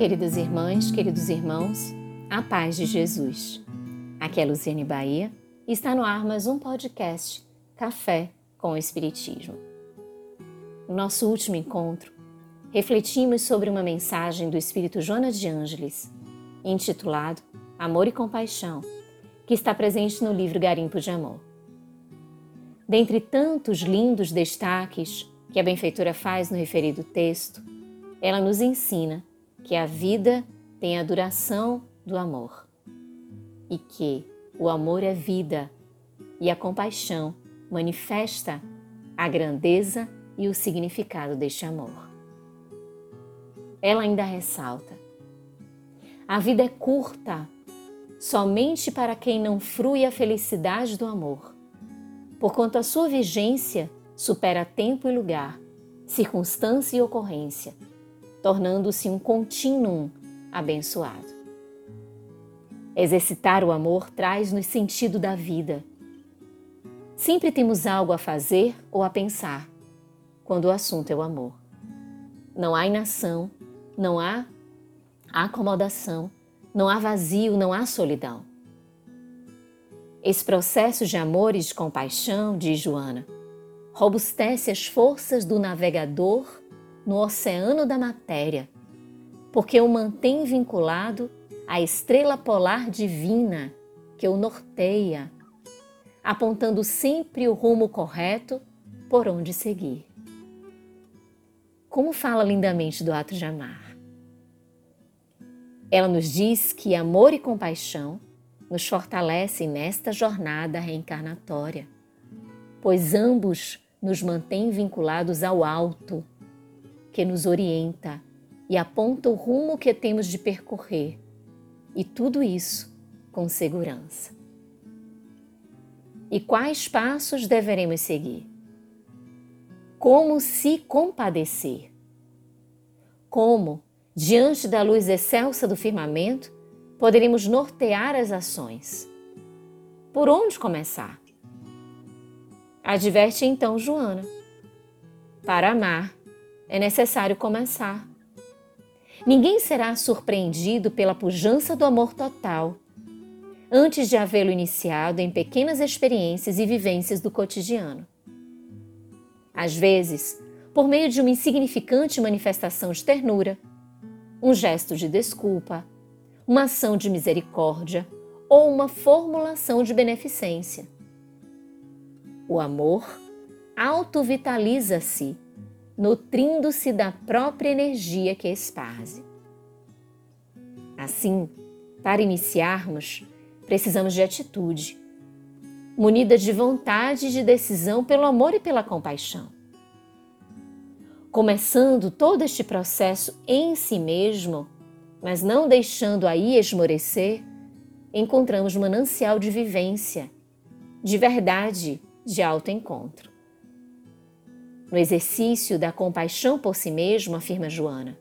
Queridas irmãs, queridos irmãos, a paz de Jesus. Aqui é Luciane Bahia e está no ar mais um podcast Café com o Espiritismo. No nosso último encontro, refletimos sobre uma mensagem do Espírito Jonas de Ângeles, intitulado Amor e Compaixão, que está presente no livro Garimpo de Amor. Dentre tantos lindos destaques que a benfeitora faz no referido texto, ela nos ensina que a vida tem a duração do amor e que o amor é vida e a compaixão manifesta a grandeza e o significado deste amor. Ela ainda ressalta: a vida é curta somente para quem não frui a felicidade do amor, porquanto a sua vigência supera tempo e lugar, circunstância e ocorrência tornando-se um contínuo abençoado. Exercitar o amor traz-nos sentido da vida. Sempre temos algo a fazer ou a pensar quando o assunto é o amor. Não há inação, não há acomodação, não há vazio, não há solidão. Esse processo de amor e de compaixão, diz Joana, robustece as forças do navegador no oceano da matéria, porque o mantém vinculado à estrela polar divina que o norteia, apontando sempre o rumo correto por onde seguir. Como fala lindamente do ato de amar. Ela nos diz que amor e compaixão nos fortalecem nesta jornada reencarnatória, pois ambos nos mantêm vinculados ao alto, que nos orienta e aponta o rumo que temos de percorrer, e tudo isso com segurança. E quais passos deveremos seguir? Como se compadecer? Como, diante da luz excelsa do firmamento, poderemos nortear as ações? Por onde começar? Adverte então Joana. Para amar, é necessário começar. Ninguém será surpreendido pela pujança do amor total antes de havê-lo iniciado em pequenas experiências e vivências do cotidiano. Às vezes, por meio de uma insignificante manifestação de ternura, um gesto de desculpa, uma ação de misericórdia ou uma formulação de beneficência. O amor autovitaliza-se nutrindo-se da própria energia que esparze. Assim, para iniciarmos, precisamos de atitude, munida de vontade e de decisão pelo amor e pela compaixão. Começando todo este processo em si mesmo, mas não deixando aí esmorecer, encontramos manancial de vivência, de verdade, de autoencontro. No exercício da compaixão por si mesmo, afirma Joana,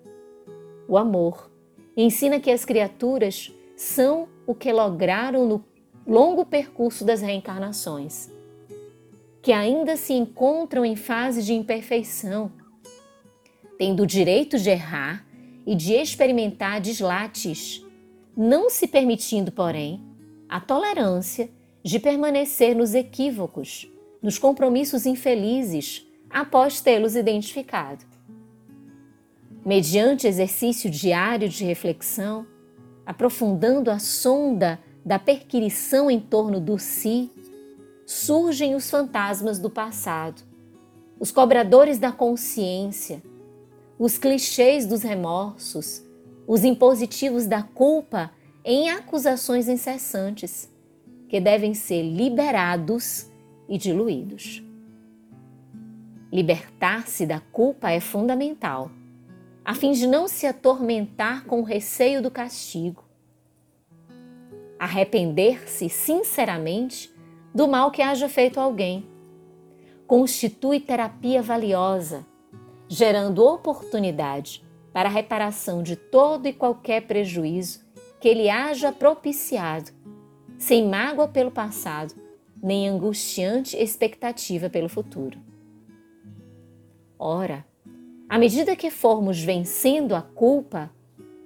o amor ensina que as criaturas são o que lograram no longo percurso das reencarnações, que ainda se encontram em fase de imperfeição, tendo o direito de errar e de experimentar deslates, não se permitindo, porém, a tolerância de permanecer nos equívocos, nos compromissos infelizes após tê-los identificado. Mediante exercício diário de reflexão, aprofundando a sonda da perquirição em torno do si, surgem os fantasmas do passado, os cobradores da consciência, os clichês dos remorsos, os impositivos da culpa em acusações incessantes, que devem ser liberados e diluídos. Libertar-se da culpa é fundamental, a fim de não se atormentar com o receio do castigo. Arrepender-se sinceramente do mal que haja feito alguém constitui terapia valiosa, gerando oportunidade para a reparação de todo e qualquer prejuízo que ele haja propiciado, sem mágoa pelo passado, nem angustiante expectativa pelo futuro. Ora, à medida que formos vencendo a culpa,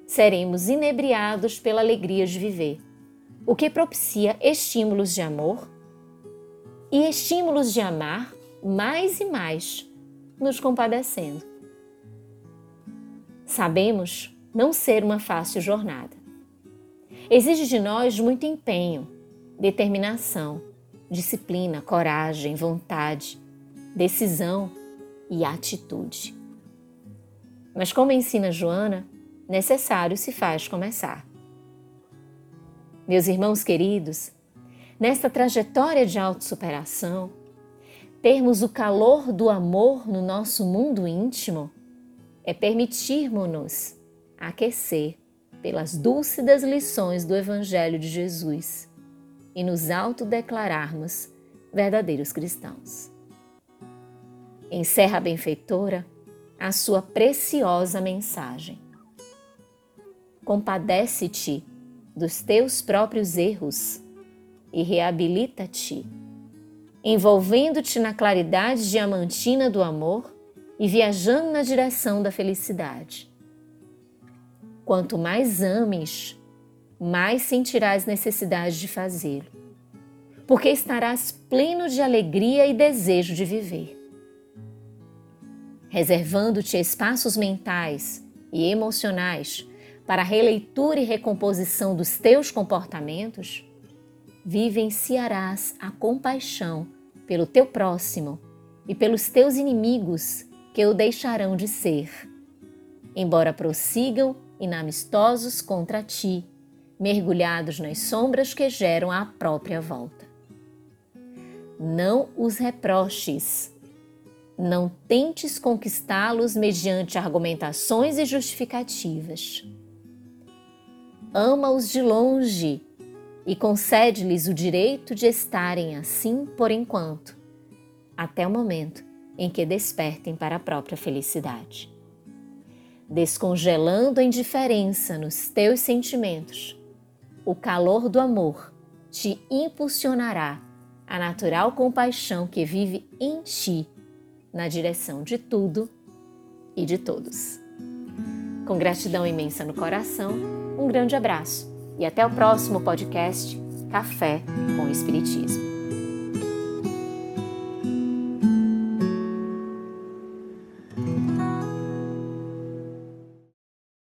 seremos inebriados pela alegria de viver, o que propicia estímulos de amor e estímulos de amar mais e mais, nos compadecendo. Sabemos não ser uma fácil jornada. Exige de nós muito empenho, determinação, disciplina, coragem, vontade, decisão e atitude. Mas, como ensina Joana, necessário se faz começar. Meus irmãos queridos, nesta trajetória de autossuperação, termos o calor do amor no nosso mundo íntimo é permitirmos-nos aquecer pelas dúlcidas lições do Evangelho de Jesus e nos autodeclararmos verdadeiros cristãos. Encerra a benfeitora a sua preciosa mensagem. Compadece-te dos teus próprios erros e reabilita-te, envolvendo-te na claridade diamantina do amor e viajando na direção da felicidade. Quanto mais ames, mais sentirás necessidade de fazê-lo, porque estarás pleno de alegria e desejo de viver. Reservando-te espaços mentais e emocionais para a releitura e recomposição dos teus comportamentos, vivenciarás a compaixão pelo teu próximo e pelos teus inimigos que o deixarão de ser, embora prossigam inamistosos contra ti, mergulhados nas sombras que geram a própria volta. Não os reproches. Não tentes conquistá-los mediante argumentações e justificativas. Ama-os de longe e concede-lhes o direito de estarem assim por enquanto, até o momento em que despertem para a própria felicidade. Descongelando a indiferença nos teus sentimentos, o calor do amor te impulsionará a natural compaixão que vive em ti na direção de tudo e de todos. Com gratidão imensa no coração, um grande abraço e até o próximo podcast Café com Espiritismo.